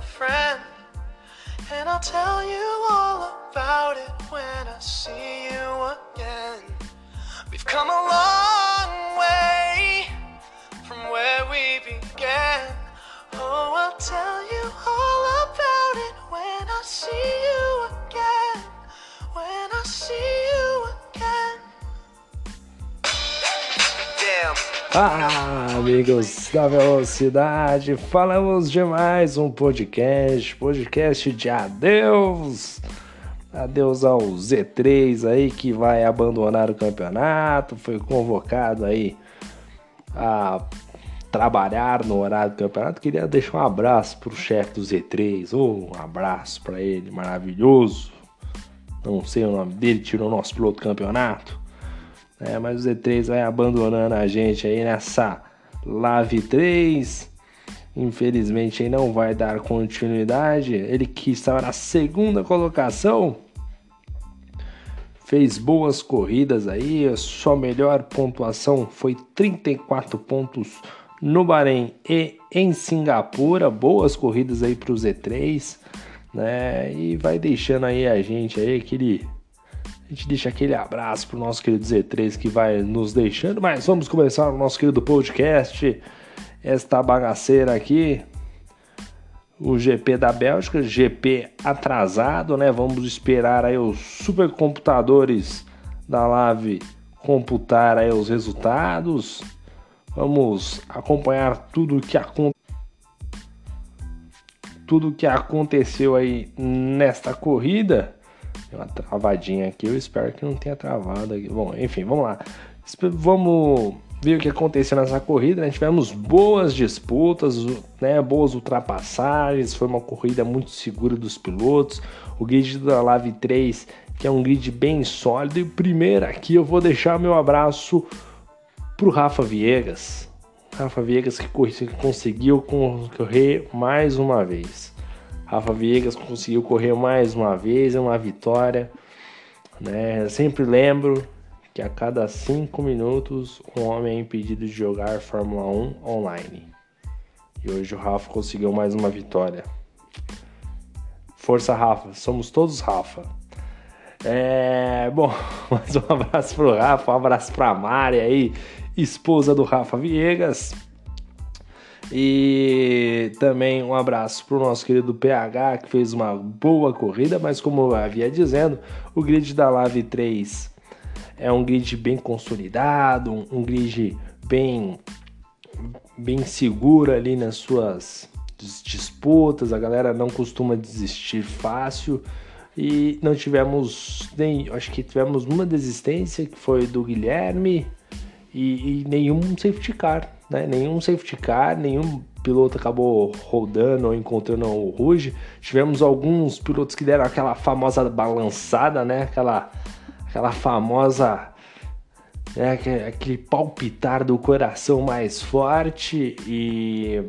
friend. And I'll tell you all about it when I see you again. We've come a long Ah, amigos da velocidade, falamos de mais um podcast, podcast de adeus. Adeus ao Z3 aí que vai abandonar o campeonato, foi convocado aí a trabalhar no horário do campeonato. Queria deixar um abraço pro chefe do Z3, oh, um abraço para ele, maravilhoso. Não sei o nome dele, tirou o nosso piloto do campeonato. É, mas o Z3 vai abandonando a gente aí nessa Lave 3. Infelizmente aí não vai dar continuidade. Ele que estava na segunda colocação fez boas corridas aí. A sua melhor pontuação foi 34 pontos no Bahrein e em Singapura. Boas corridas aí para o Z3, né? E vai deixando aí a gente aí aquele a gente deixa aquele abraço pro nosso querido Z3 que vai nos deixando, mas vamos começar o nosso querido podcast. Esta bagaceira aqui, o GP da Bélgica, GP atrasado, né? Vamos esperar aí os supercomputadores da Lave computar aí os resultados. Vamos acompanhar tudo que tudo que aconteceu aí nesta corrida. Uma travadinha aqui, eu espero que não tenha travado aqui. Bom, enfim, vamos lá. Vamos ver o que aconteceu nessa corrida. Né? Tivemos boas disputas, né? boas ultrapassagens. Foi uma corrida muito segura dos pilotos. O grid da Lave 3, que é um grid bem sólido. E primeiro aqui eu vou deixar meu abraço pro Rafa Viegas. Rafa Viegas que conseguiu correr mais uma vez. Rafa Viegas conseguiu correr mais uma vez, é uma vitória. Né? Sempre lembro que a cada cinco minutos um homem é impedido de jogar Fórmula 1 online. E hoje o Rafa conseguiu mais uma vitória. Força Rafa, somos todos Rafa. É, bom, mais um abraço pro Rafa, um abraço pra Mari aí, esposa do Rafa Viegas. E também um abraço para o nosso querido PH, que fez uma boa corrida, mas como eu havia dizendo, o grid da Lave 3 é um grid bem consolidado, um grid bem, bem seguro ali nas suas disputas, a galera não costuma desistir fácil. E não tivemos nem, acho que tivemos uma desistência que foi do Guilherme e, e nenhum safety car né? Nenhum safety car, nenhum piloto acabou rodando ou encontrando o Ruge. Tivemos alguns pilotos que deram aquela famosa balançada, né? Aquela, aquela famosa né? aquele palpitar do coração mais forte e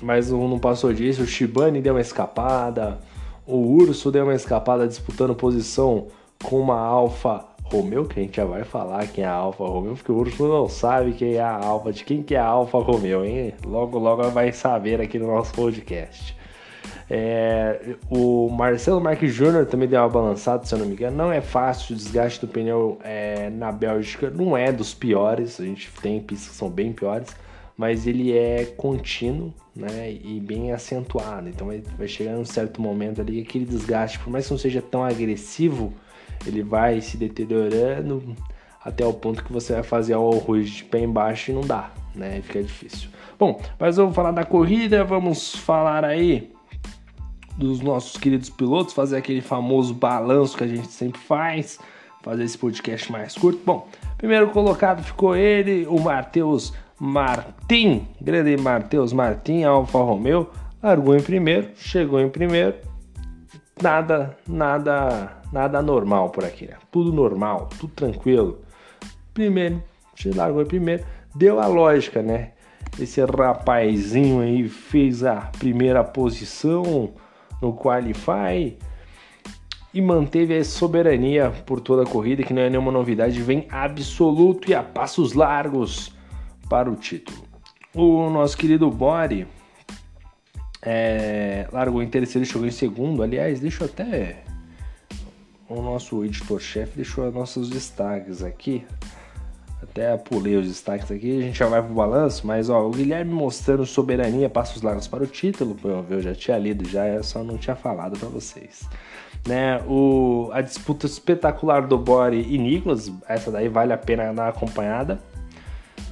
mas não passou disso. O Shibane deu uma escapada, o Urso deu uma escapada disputando posição com uma Alfa Romeo, que a gente já vai falar quem é a Alfa Romeo, porque o Urso não sabe quem é a Alfa, de quem que é a Alfa Romeo, hein? Logo, logo vai saber aqui no nosso podcast. É, o Marcelo Marques Jr. também deu uma balançada, se eu não me engano. Não é fácil, o desgaste do pneu é, na Bélgica não é dos piores, a gente tem pistas que são bem piores, mas ele é contínuo né, e bem acentuado. Então vai, vai chegar um certo momento ali aquele desgaste, por mais que não seja tão agressivo, ele vai se deteriorando até o ponto que você vai fazer o arroz de pé embaixo e não dá, né? Fica difícil. Bom, mas vamos falar da corrida, vamos falar aí dos nossos queridos pilotos, fazer aquele famoso balanço que a gente sempre faz, fazer esse podcast mais curto. Bom, primeiro colocado ficou ele, o Matheus Martin, grande Matheus Martin, Alfa Romeo, largou em primeiro, chegou em primeiro, nada, nada nada normal por aqui, né? Tudo normal, tudo tranquilo. Primeiro, você largou primeiro, deu a lógica, né? Esse rapazinho aí fez a primeira posição no Qualify e manteve a soberania por toda a corrida, que não é nenhuma novidade, vem absoluto e a passos largos para o título. O nosso querido Bori é, largou em terceiro e chegou em segundo. Aliás, deixa eu até. O nosso editor-chefe deixou nossos destaques aqui. Até pulei os destaques aqui, a gente já vai pro balanço, mas ó, o Guilherme mostrando soberania, passos largos para o título, eu já tinha lido já, só não tinha falado para vocês. Né, o, a disputa espetacular do Bori e Nicolas, essa daí vale a pena dar acompanhada.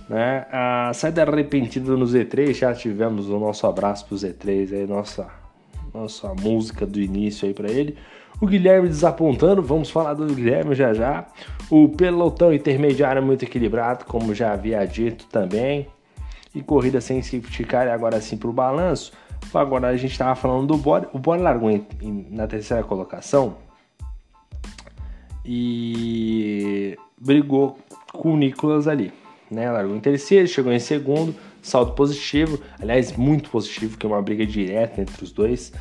Né? A saída repentina no Z3, já tivemos o nosso abraço pro Z3 aí, nossa, nossa música do início aí para ele. O Guilherme desapontando, vamos falar do Guilherme já já. O pelotão intermediário muito equilibrado, como já havia dito também. E corrida sem safety car, agora sim para o balanço. Agora a gente estava falando do Bore. O Bore largou em, em, na terceira colocação e brigou com o Nicolas ali. Né? Largou em terceiro, chegou em segundo, salto positivo, aliás, muito positivo, que é uma briga direta entre os dois.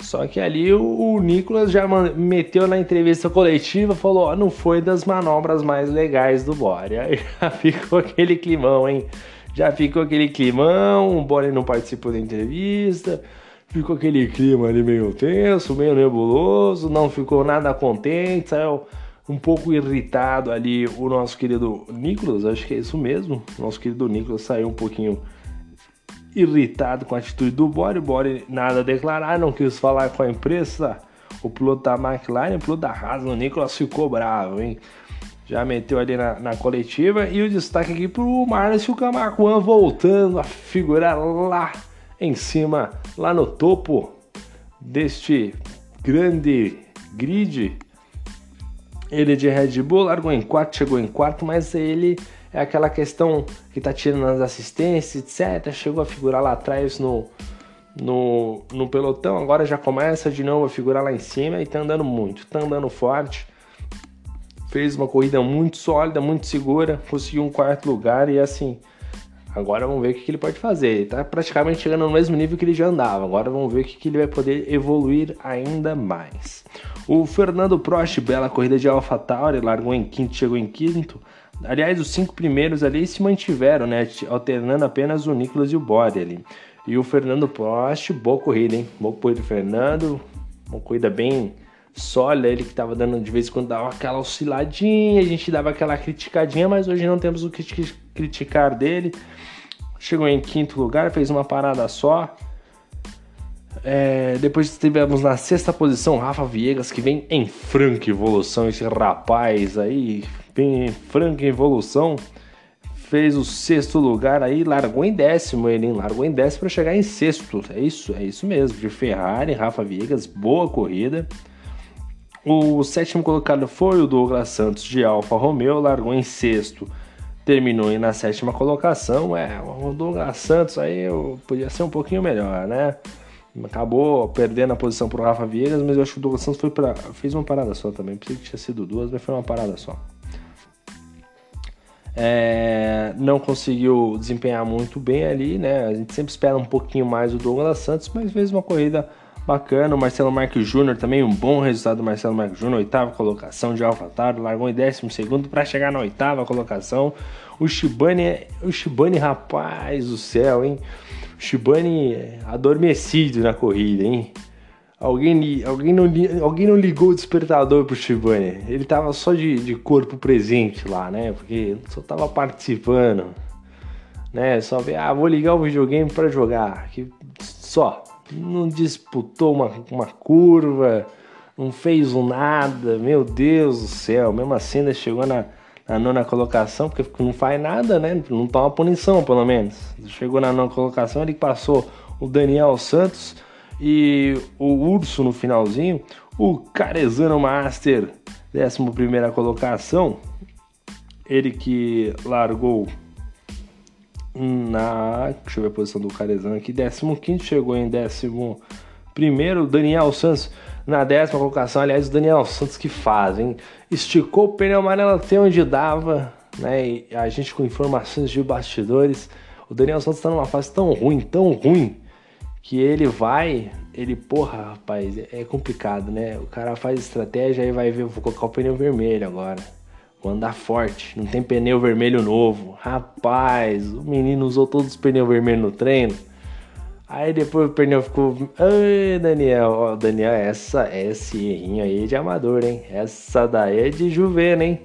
Só que ali o, Nicolas já meteu na entrevista coletiva, falou: ó, não foi das manobras mais legais do Bore. Aí já ficou aquele climão, hein? Já ficou aquele climão, o Bore não participou da entrevista, ficou aquele clima ali meio tenso, meio nebuloso, não ficou nada contente, saiu um pouco irritado ali o nosso querido Nicolas, acho que é isso mesmo. Nosso querido Nicolas saiu um pouquinho irritado com a atitude do Bore. O Bore nada a declarar, não quis falar com a imprensa. O piloto da McLaren, o piloto da Haas, o Nicolas ficou bravo, hein? Já meteu ali na, na coletiva. E o destaque aqui pro Márcio Camacuan voltando a figurar lá em cima, lá no topo deste grande grid. Ele de Red Bull largou em quarto, chegou em quarto, mas ele é aquela questão que tá tirando as assistências, etc. Chegou a figurar lá atrás no, no, no pelotão, agora já começa de novo a figurar lá em cima e tá andando muito, tá andando forte. Fez uma corrida muito sólida, muito segura, conseguiu um quarto lugar e assim. Agora vamos ver o que ele pode fazer. Ele tá praticamente chegando no mesmo nível que ele já andava. Agora vamos ver o que ele vai poder evoluir ainda mais. O Fernando Prost, bela corrida de AlphaTauri, largou em quinto, chegou em quinto. Aliás, os cinco primeiros ali se mantiveram, né? Alternando apenas o Nicolas e o Bode ali. E o Fernando Prost, boa corrida, hein? Boa corrida do Fernando. Uma corrida bem sólida. Ele que tava dando de vez em quando dava aquela osciladinha, a gente dava aquela criticadinha, mas hoje não temos o que criticar dele. Chegou em quinto lugar, fez uma parada só. É, depois tivemos na sexta posição Rafa Viegas, que vem em franca evolução. Esse rapaz aí em franca evolução, fez o sexto lugar aí, largou em décimo ele, hein? largou em décimo para chegar em sexto. É isso, é isso mesmo. De Ferrari, Rafa Viegas, boa corrida. O sétimo colocado foi o Douglas Santos de Alfa Romeo, largou em sexto, terminou na sétima colocação. É, o Douglas Santos aí podia ser um pouquinho melhor, né? Acabou perdendo a posição pro Rafa Viegas, mas eu acho que o Douglas Santos foi pra, fez uma parada só também. Pensei que tinha sido duas, mas foi uma parada só é, não conseguiu desempenhar muito bem ali, né? A gente sempre espera um pouquinho mais o Douglas Santos, mas fez uma corrida bacana. O Marcelo Marques Júnior também, um bom resultado do Marcelo Marques Júnior, oitava colocação de AlphaTauri, largou em décimo segundo para chegar na oitava colocação. O Shibane, o Shibane, rapaz do céu, hein? Shibane adormecido na corrida, hein? Alguém, alguém, não, alguém não ligou o despertador pro Shibane. Ele tava só de, de corpo presente lá, né? Porque só tava participando. Né? Só ver, ah, vou ligar o videogame para jogar. Que só. Não disputou uma, uma curva, não fez um nada. Meu Deus do céu. Mesmo assim, ainda chegou na, na nona colocação, porque não faz nada, né? Não toma punição, pelo menos. Chegou na nona colocação, ele passou o Daniel Santos e o Urso no finalzinho, o Carezano Master, 11 colocação, ele que largou na. Deixa eu ver a posição do Carezano aqui, 15, chegou em 11. Daniel Santos na décima colocação. Aliás, o Daniel Santos que faz, hein? Esticou o pneu amarelo até onde dava, né? E a gente com informações de bastidores. O Daniel Santos está numa fase tão ruim, tão ruim, que ele vai, ele, porra, rapaz, é complicado, né? O cara faz estratégia e vai ver, vou colocar o pneu vermelho agora. Vou andar forte, não tem pneu vermelho novo. Rapaz, o menino usou todos os pneus vermelhos no treino. Aí depois o pneu ficou. Ai, Daniel, ó, Daniel, essa, esse errinho aí é de amador, hein? Essa daí é de juvena, hein?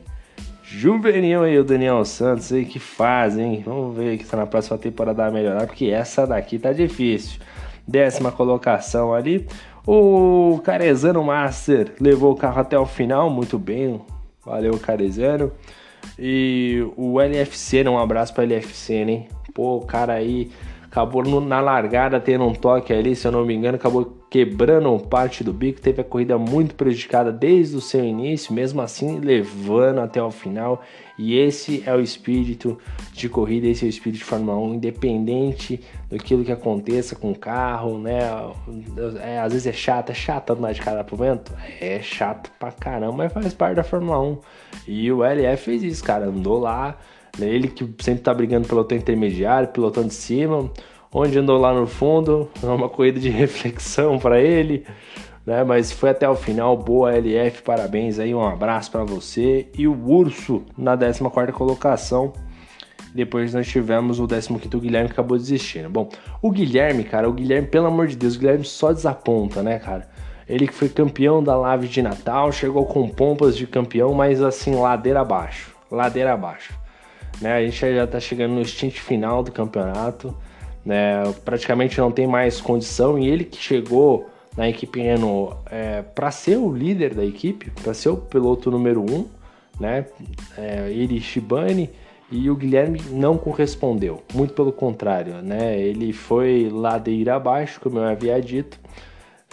Juvenil aí, o Daniel Santos aí que faz, hein? Vamos ver que tá na próxima temporada vai melhorar, porque essa daqui tá difícil. Décima colocação ali. O Carezano Master levou o carro até o final, muito bem. Valeu, Carezano. E o LFC, né? um abraço para LFC, né? Pô, o cara aí acabou no, na largada tendo um toque ali, se eu não me engano, acabou quebrando parte do bico, teve a corrida muito prejudicada desde o seu início, mesmo assim levando até o final. E esse é o espírito de corrida, esse é o espírito de Fórmula 1, independente daquilo que aconteça com o carro, né? É, às vezes é chato, é chato andar de cara pro vento, é chato pra caramba, mas faz parte da Fórmula 1. E o LF fez isso, cara, andou lá? Ele que sempre tá brigando pelotão intermediário, pelotão de cima, onde andou lá no fundo, é uma corrida de reflexão para ele, né? Mas foi até o final, boa LF, parabéns aí, um abraço para você. E o Urso na 14 colocação. Depois nós tivemos o 15 Guilherme que acabou desistindo. Bom, o Guilherme, cara, o Guilherme, pelo amor de Deus, o Guilherme só desaponta, né, cara? Ele que foi campeão da Live de Natal, chegou com pompas de campeão, mas assim, ladeira abaixo. Ladeira abaixo. Né? A gente já está chegando no stint final do campeonato, né? praticamente não tem mais condição e ele que chegou na equipe Renault é, para ser o líder da equipe, para ser o piloto número um, né? É, ele Shibane e o Guilherme não correspondeu, muito pelo contrário, né? Ele foi ladeira abaixo, como eu havia dito,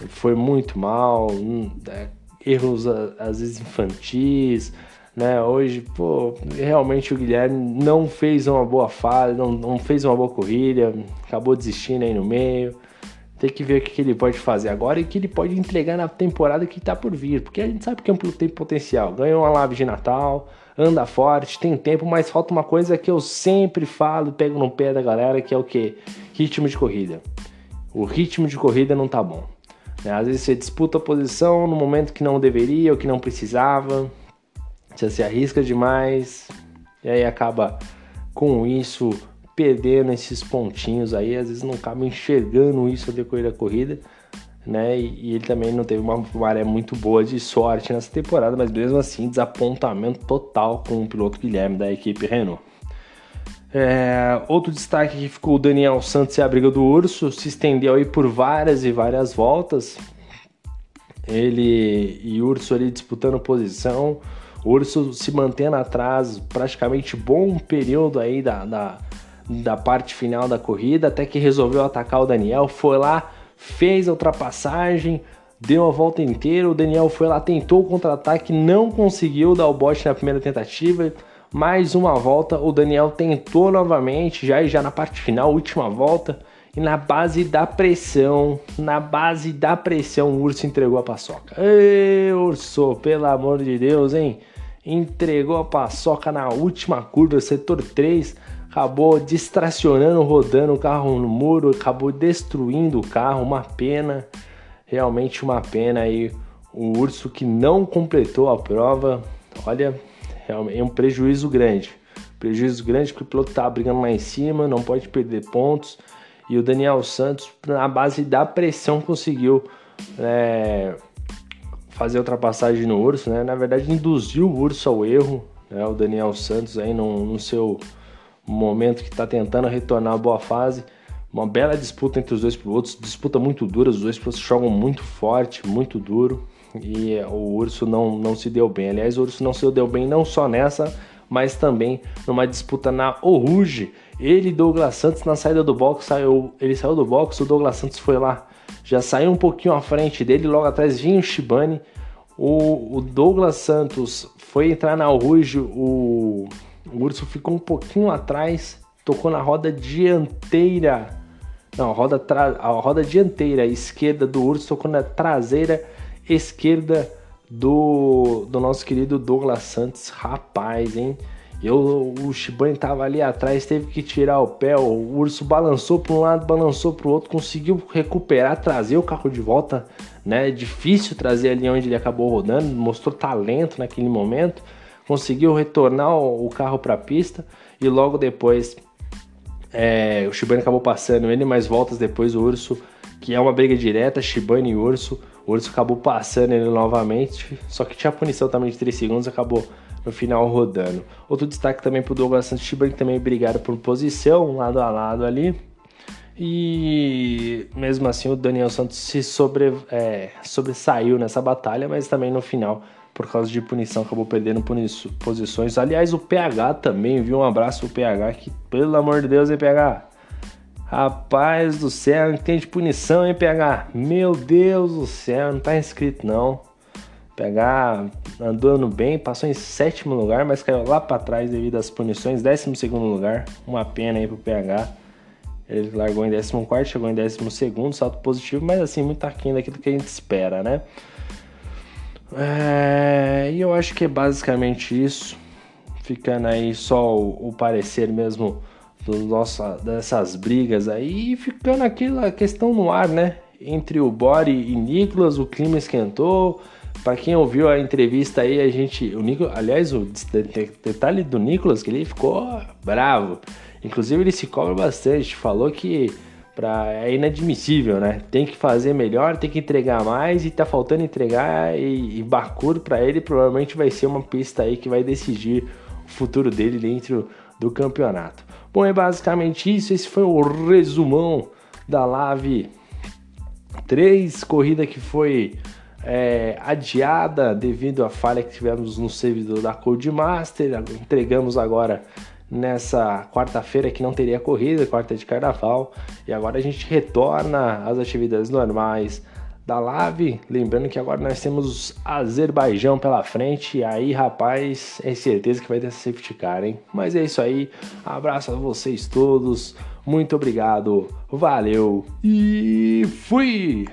foi muito mal, hum, é, erros às vezes infantis, né? Hoje, pô, realmente o Guilherme não fez uma boa fase, não, não fez uma boa corrida, acabou desistindo aí no meio. Tem que ver o que ele pode fazer agora e o que ele pode entregar na temporada que tá por vir, porque a gente sabe que é um tem potencial. Ganhou uma live de Natal, anda forte, tem tempo, mas falta uma coisa que eu sempre falo, pego no pé da galera, que é o que? Ritmo de corrida. O ritmo de corrida não tá bom. Né? Às vezes você disputa a posição no momento que não deveria ou que não precisava você se arrisca demais e aí acaba com isso perdendo esses pontinhos aí, às vezes não acaba enxergando isso ao decorrer da corrida, né? E, e ele também não teve uma maré muito boa de sorte nessa temporada, mas mesmo assim, desapontamento total com o piloto Guilherme da equipe Renault. É, outro destaque que ficou o Daniel Santos e a briga do Urso, se estendeu aí por várias e várias voltas. Ele e Urso ali disputando posição. O Urso se mantendo atrás praticamente bom período aí da, da, da parte final da corrida, até que resolveu atacar o Daniel, foi lá, fez a ultrapassagem, deu a volta inteira, o Daniel foi lá, tentou o contra-ataque, não conseguiu dar o bote na primeira tentativa, mais uma volta, o Daniel tentou novamente, já já na parte final, última volta, e na base da pressão, na base da pressão, o Urso entregou a paçoca. Ei, Urso, pelo amor de Deus, hein? Entregou a paçoca na última curva, setor 3, acabou distracionando, rodando o carro no muro, acabou destruindo o carro, uma pena, realmente uma pena aí. O urso que não completou a prova, olha, é um prejuízo grande. Prejuízo grande que o piloto tá brigando lá em cima, não pode perder pontos. E o Daniel Santos, na base da pressão, conseguiu é, fazer ultrapassagem no Urso, né? Na verdade, induziu o Urso ao erro, né? O Daniel Santos aí no, no seu momento que está tentando retornar a boa fase. Uma bela disputa entre os dois pilotos, disputa muito dura, os dois pilotos jogam muito forte, muito duro. E o Urso não, não se deu bem. Aliás, o Urso não se deu bem não só nessa, mas também numa disputa na Oruge. Ele e Douglas Santos na saída do box, saiu, ele saiu do box, o Douglas Santos foi lá já saiu um pouquinho à frente dele, logo atrás vinha o Shibane. O, o Douglas Santos foi entrar na Rouge, o, o Urso ficou um pouquinho atrás, tocou na roda dianteira. Não, a roda, a roda dianteira esquerda do Urso tocou na traseira esquerda do, do nosso querido Douglas Santos. Rapaz, hein? Eu, o Shibane estava ali atrás, teve que tirar o pé. O urso balançou para um lado, balançou para o outro, conseguiu recuperar, trazer o carro de volta. Né? É difícil trazer ali onde ele acabou rodando, mostrou talento naquele momento. conseguiu retornar o carro para a pista e logo depois é, o Shibane acabou passando ele, mas voltas depois o Urso, que é uma briga direta, Shibane e Urso, o Urso acabou passando ele novamente, só que tinha punição também de 3 segundos, acabou no final rodando. Outro destaque também para o Douglas Santos que também brigaram por posição, lado a lado ali. E mesmo assim o Daniel Santos se sobre, é, sobressaiu nessa batalha, mas também no final, por causa de punição, acabou perdendo posições. Aliás, o PH também, viu? Um abraço pro PH, que pelo amor de Deus, hein, PH? Rapaz do céu, tem de punição, hein, PH? Meu Deus do céu, não tá inscrito não. PH andando bem, passou em sétimo lugar, mas caiu lá para trás devido às punições, décimo segundo lugar. Uma pena aí pro PH. Ele largou em 14, chegou em 12, salto positivo, mas assim, muito aquém daquilo que a gente espera, né? É, e eu acho que é basicamente isso. Ficando aí só o, o parecer mesmo do nossa, dessas brigas aí. E ficando aquela questão no ar, né? Entre o Bori e Nicolas, o clima esquentou. Para quem ouviu a entrevista aí, a gente. O Nicolas, aliás, o detalhe do Nicolas que ele ficou bravo. Inclusive ele se cobra bastante, falou que pra, é inadmissível, né? Tem que fazer melhor, tem que entregar mais e tá faltando entregar e, e para ele provavelmente vai ser uma pista aí que vai decidir o futuro dele dentro do campeonato. Bom, é basicamente isso, esse foi o resumão da Lave 3, corrida que foi é, adiada devido à falha que tivemos no servidor da Codemaster, entregamos agora nessa quarta-feira que não teria corrida, quarta de carnaval, e agora a gente retorna às atividades normais da Lave. Lembrando que agora nós temos Azerbaijão pela frente, e aí, rapaz, é certeza que vai ter safety car, hein? Mas é isso aí, abraço a vocês todos, muito obrigado, valeu e fui!